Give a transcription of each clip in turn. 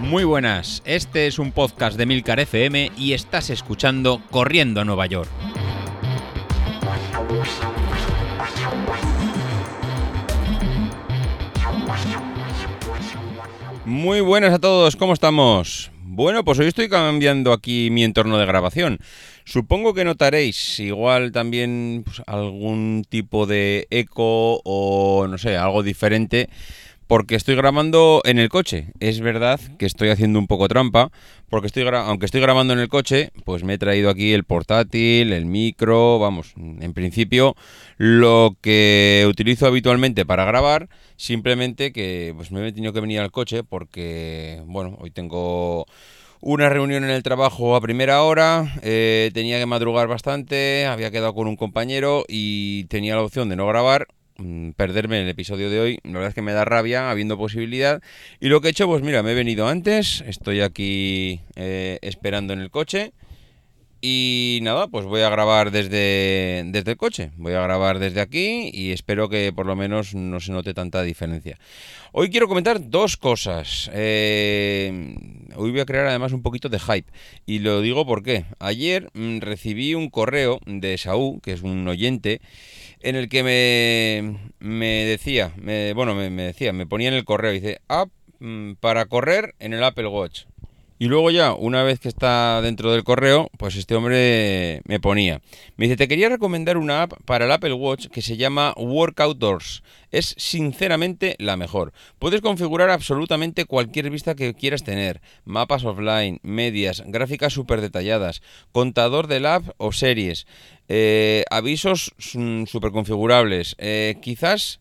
Muy buenas, este es un podcast de Milcar FM y estás escuchando Corriendo a Nueva York. Muy buenas a todos, ¿cómo estamos? Bueno, pues hoy estoy cambiando aquí mi entorno de grabación. Supongo que notaréis igual también pues, algún tipo de eco o no sé, algo diferente porque estoy grabando en el coche. Es verdad que estoy haciendo un poco trampa, porque estoy aunque estoy grabando en el coche, pues me he traído aquí el portátil, el micro, vamos, en principio lo que utilizo habitualmente para grabar, simplemente que pues me he tenido que venir al coche porque, bueno, hoy tengo una reunión en el trabajo a primera hora, eh, tenía que madrugar bastante, había quedado con un compañero y tenía la opción de no grabar perderme el episodio de hoy. La verdad es que me da rabia habiendo posibilidad. Y lo que he hecho, pues mira, me he venido antes, estoy aquí eh, esperando en el coche. Y nada, pues voy a grabar desde, desde el coche. Voy a grabar desde aquí y espero que por lo menos no se note tanta diferencia. Hoy quiero comentar dos cosas. Eh, hoy voy a crear además un poquito de hype. Y lo digo porque ayer mm, recibí un correo de Saúl, que es un oyente, en el que me, me decía, me, bueno, me, me, decía, me ponía en el correo, dice, app mm, para correr en el Apple Watch. Y luego ya, una vez que está dentro del correo, pues este hombre me ponía. Me dice, te quería recomendar una app para el Apple Watch que se llama Workoutdoors. Es sinceramente la mejor. Puedes configurar absolutamente cualquier vista que quieras tener. Mapas offline, medias, gráficas súper detalladas, contador del app o series, eh, avisos súper configurables. Eh, quizás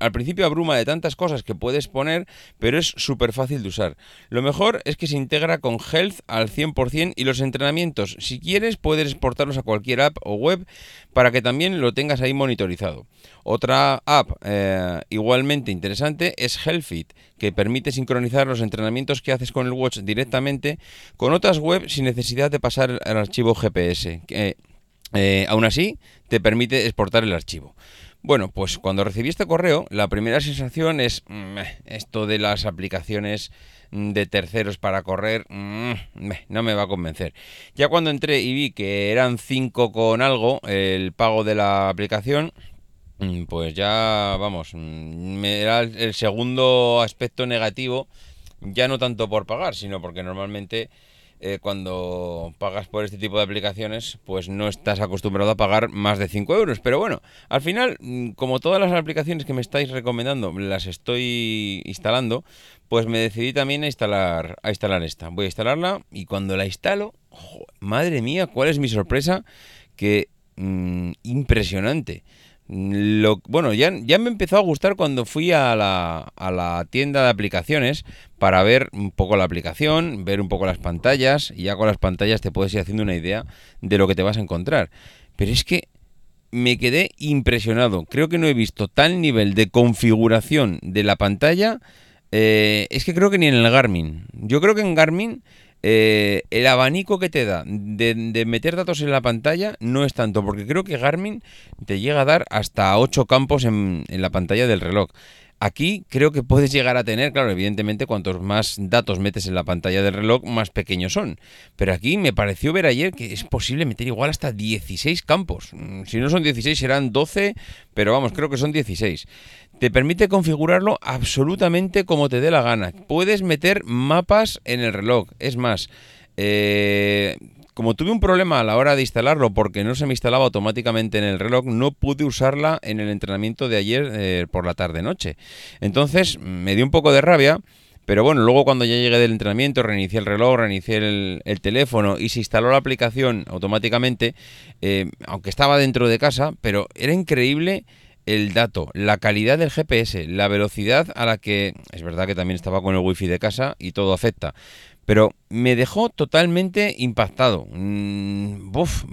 al principio abruma de tantas cosas que puedes poner, pero es súper fácil de usar. Lo mejor es que se integra con Health al 100% y los entrenamientos, si quieres, puedes exportarlos a cualquier app o web para que también lo tengas ahí monitorizado. Otra app eh, igualmente interesante es HealthFit, que permite sincronizar los entrenamientos que haces con el watch directamente con otras webs sin necesidad de pasar el archivo GPS. Que, eh, aún así, te permite exportar el archivo. Bueno, pues cuando recibí este correo, la primera sensación es mm, esto de las aplicaciones mm, de terceros para correr, mm, no me va a convencer. Ya cuando entré y vi que eran 5 con algo el pago de la aplicación, pues ya, vamos, era el segundo aspecto negativo, ya no tanto por pagar, sino porque normalmente eh, cuando pagas por este tipo de aplicaciones, pues no estás acostumbrado a pagar más de 5 euros. Pero bueno, al final, mm, como todas las aplicaciones que me estáis recomendando, las estoy instalando, pues me decidí también a instalar, a instalar esta. Voy a instalarla y cuando la instalo, madre mía, cuál es mi sorpresa, que mm, impresionante. Lo, bueno, ya, me empezó a gustar cuando fui a la, a la tienda de aplicaciones para ver un poco la aplicación, ver un poco las pantallas y ya con las pantallas te puedes ir haciendo una idea de lo que te vas a encontrar. Pero es que me quedé impresionado. Creo que no he visto tal nivel de configuración de la pantalla. Eh, es que creo que ni en el Garmin. Yo creo que en Garmin eh, el abanico que te da de, meter datos en la pantalla no es tanto, porque creo que Garmin te llega a dar hasta 8 campos en, en la pantalla del reloj. Aquí creo que puedes llegar a tener, claro, evidentemente cuantos más datos metes en la pantalla del reloj, más pequeños son. Pero aquí me pareció ver ayer que es posible meter igual hasta 16 campos. Mm, si no son 16 serán 12, pero vamos, creo que son 16. Te permite configurarlo absolutamente como te dé la gana. Puedes meter mapas en el reloj. Es más, eh, como tuve un problema a la hora de instalarlo porque no se me instalaba automáticamente en el reloj, no pude usarla en el entrenamiento de ayer eh, por la tarde-noche. Entonces me dio un poco de rabia. Pero bueno, luego cuando ya llegué del entrenamiento, reinicié el reloj, reinicié el, teléfono y se instaló la aplicación automáticamente, eh, aunque estaba dentro de casa, pero era increíble el dato, la calidad del GPS, la velocidad a la que, es verdad que también estaba con el wifi de casa y todo afecta, pero me dejó totalmente impactado. Mm,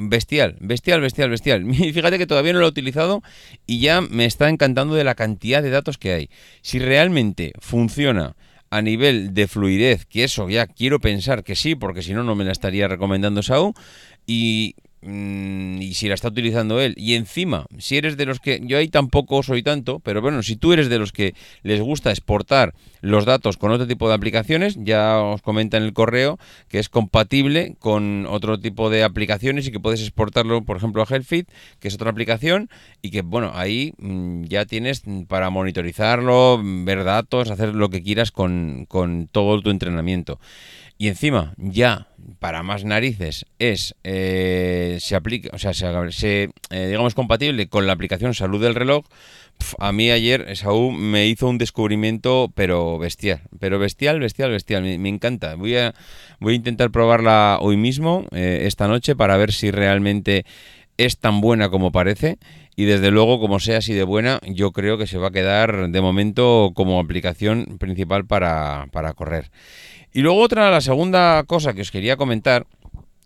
bestial, bestial, bestial, bestial. Fíjate que todavía no lo he utilizado y ya me está encantando de la cantidad de datos que hay. Si realmente funciona a nivel de fluidez, que eso ya quiero pensar que sí, porque si no, no me la estaría recomendando Saúl, y mm, y si la está utilizando él, y encima, si eres de los que, yo ahí tampoco soy tanto, pero bueno, si tú eres de los que les gusta exportar los datos con otro tipo de aplicaciones, ya os comenta en el correo que es compatible con otro tipo de aplicaciones y que puedes exportarlo, por ejemplo, a HealthFit, que es otra aplicación, y que bueno, ahí mm, ya tienes para monitorizarlo, ver datos, hacer lo que quieras con, con todo tu entrenamiento. Y encima, ya para más narices, es eh, se aplica, o sea, se, eh, digamos compatible con la aplicación Salud del reloj. a mí ayer Saúl me hizo un descubrimiento, pero bestial, pero bestial, bestial, bestial. Me, encanta. Voy a, voy a intentar probarla hoy mismo, eh, esta noche, para ver si realmente es tan buena como parece y desde luego como sea así de buena yo creo que se va a quedar de momento como aplicación principal para, para correr. Y luego otra, la segunda cosa que os quería comentar,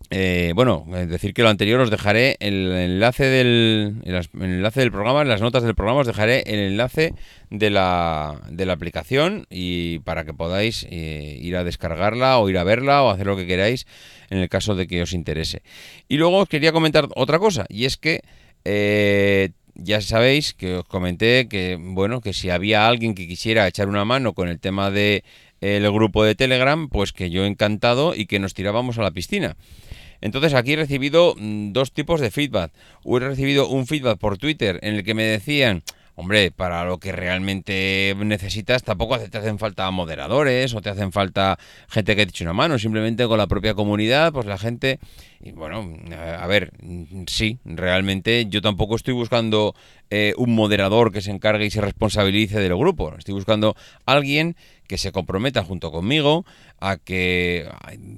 eh, bueno, decir que lo anterior os dejaré el enlace del, el enlace del programa, en las notas del programa os dejaré el enlace de la, de la aplicación y para que podáis eh, ir a descargarla o ir a verla o hacer lo que queráis en el caso de que os interese. Y luego os quería comentar otra cosa y es que eh, ya sabéis que os comenté que bueno que si había alguien que quisiera echar una mano con el tema de el grupo de Telegram, pues que yo encantado y que nos tirábamos a la piscina. Entonces aquí he recibido mm, dos tipos de feedback. He recibido un feedback por Twitter en el que me decían, hombre, para lo que realmente necesitas tampoco te hacen falta moderadores o te hacen falta gente que te eche una mano, simplemente con la propia comunidad, pues la gente... Y bueno, a ver, sí, realmente yo tampoco estoy buscando eh, un moderador que se encargue y se responsabilice del grupo, estoy buscando alguien que se comprometa junto conmigo a que...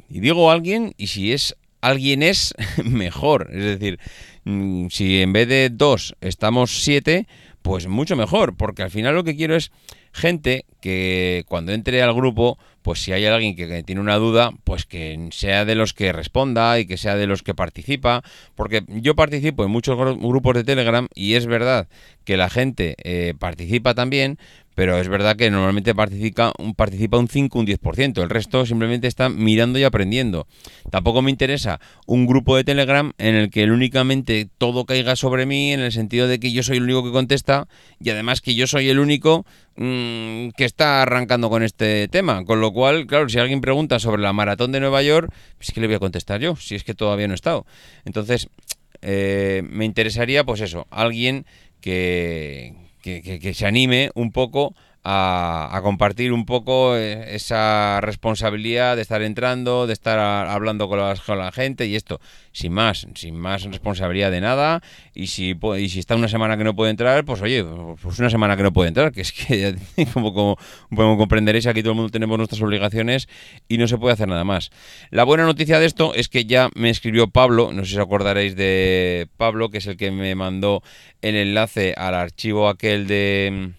Y digo alguien, y si es alguien es, mejor. Es decir, mm, si en vez de dos estamos siete, pues mucho mejor, porque al final lo que quiero es gente que cuando entre al grupo, pues si hay alguien que, tiene una duda, pues que sea de los que responda y que sea de los que participa, porque yo participo en muchos grupos de Telegram y es verdad que la gente eh, participa también, pero es verdad que normalmente participa un, participa un 5, un 10%, el resto simplemente está mirando y aprendiendo. Tampoco me interesa un grupo de Telegram en el que únicamente todo caiga sobre mí, en el sentido de que yo soy el único que contesta y además que yo soy el único mm, que está arrancando con este tema. Con lo cual, claro, si alguien pregunta sobre la maratón de Nueva York, pues que le voy a contestar yo, si es que todavía no he estado. Entonces, eh, me interesaría, pues eso, alguien que que, se anime un poco a, compartir un poco eh, esa responsabilidad de estar entrando, de estar hablando con, la gente y esto, sin más, sin más responsabilidad de nada. Y si, y si está una semana que no puede entrar, pues oye, pues una semana que no puede entrar, que es que como, como, como comprenderéis, aquí todo el mundo tenemos nuestras obligaciones y no se puede hacer nada más. La buena noticia de esto es que ya me escribió Pablo, no sé si os acordaréis de Pablo, que es el que me mandó el enlace al archivo aquel de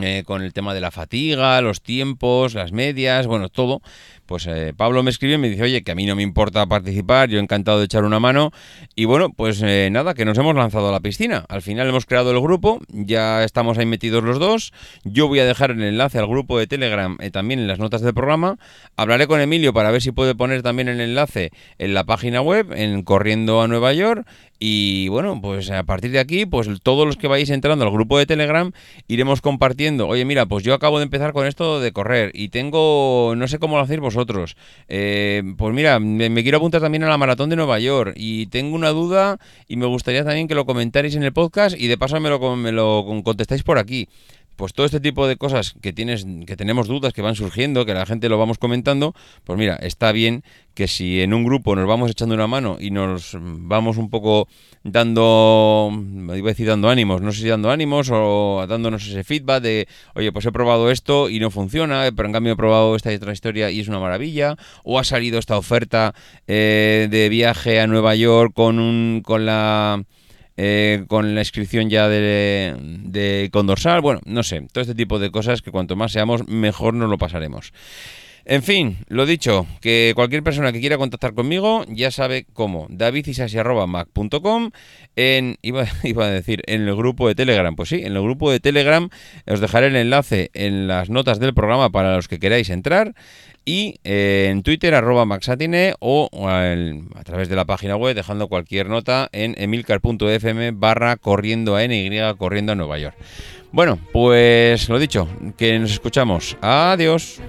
eh, con el tema de la fatiga, los tiempos, las medias, bueno, todo. Pues eh, Pablo me escribe y me dice, oye, que a mí no me importa participar, yo encantado de echar una mano. Y bueno, pues eh, nada, que nos hemos lanzado a la piscina. Al final hemos creado el grupo, ya estamos ahí metidos los dos. Yo voy a dejar el enlace al grupo de Telegram también en las notas del programa. Hablaré con Emilio para ver si puede poner también el enlace en la página web, en Corriendo a Nueva York. Y bueno, pues a partir de aquí, pues todos los que vais entrando al grupo de Telegram iremos compartiendo. Oye, mira, pues yo acabo de empezar con esto de correr y tengo, no sé cómo lo hacéis vosotros. Eh, pues mira, me, quiero apuntar también a la maratón de Nueva York y tengo una duda y me gustaría también que lo comentarais en el podcast y de paso lo, me lo contestáis por aquí pues todo este tipo de cosas que tienes que tenemos dudas que van surgiendo que la gente lo vamos comentando pues mira está bien que si en un grupo nos vamos echando una mano y nos vamos un poco dando iba a decir dando ánimos no sé si dando ánimos o dándonos ese feedback de oye pues he probado esto y no funciona pero en cambio he probado esta otra historia y es una maravilla o ha salido esta oferta eh, de viaje a Nueva York con un con la eh, con la inscripción ya de, de Condorsal, bueno, no sé, todo este tipo de cosas que cuanto más seamos, mejor nos lo pasaremos. En fin, lo dicho, que cualquier persona que quiera contactar conmigo ya sabe cómo. davidisasi.mac.com en iba, a decir en el grupo de Telegram. Pues sí, en el grupo de Telegram os dejaré el enlace en las notas del programa para los que queráis entrar y eh, en Twitter arroba maxatine o a través de la página web dejando cualquier nota en emilcar.fm barra corriendo a NY corriendo a Nueva York. Bueno, pues lo dicho, que nos escuchamos. Adiós.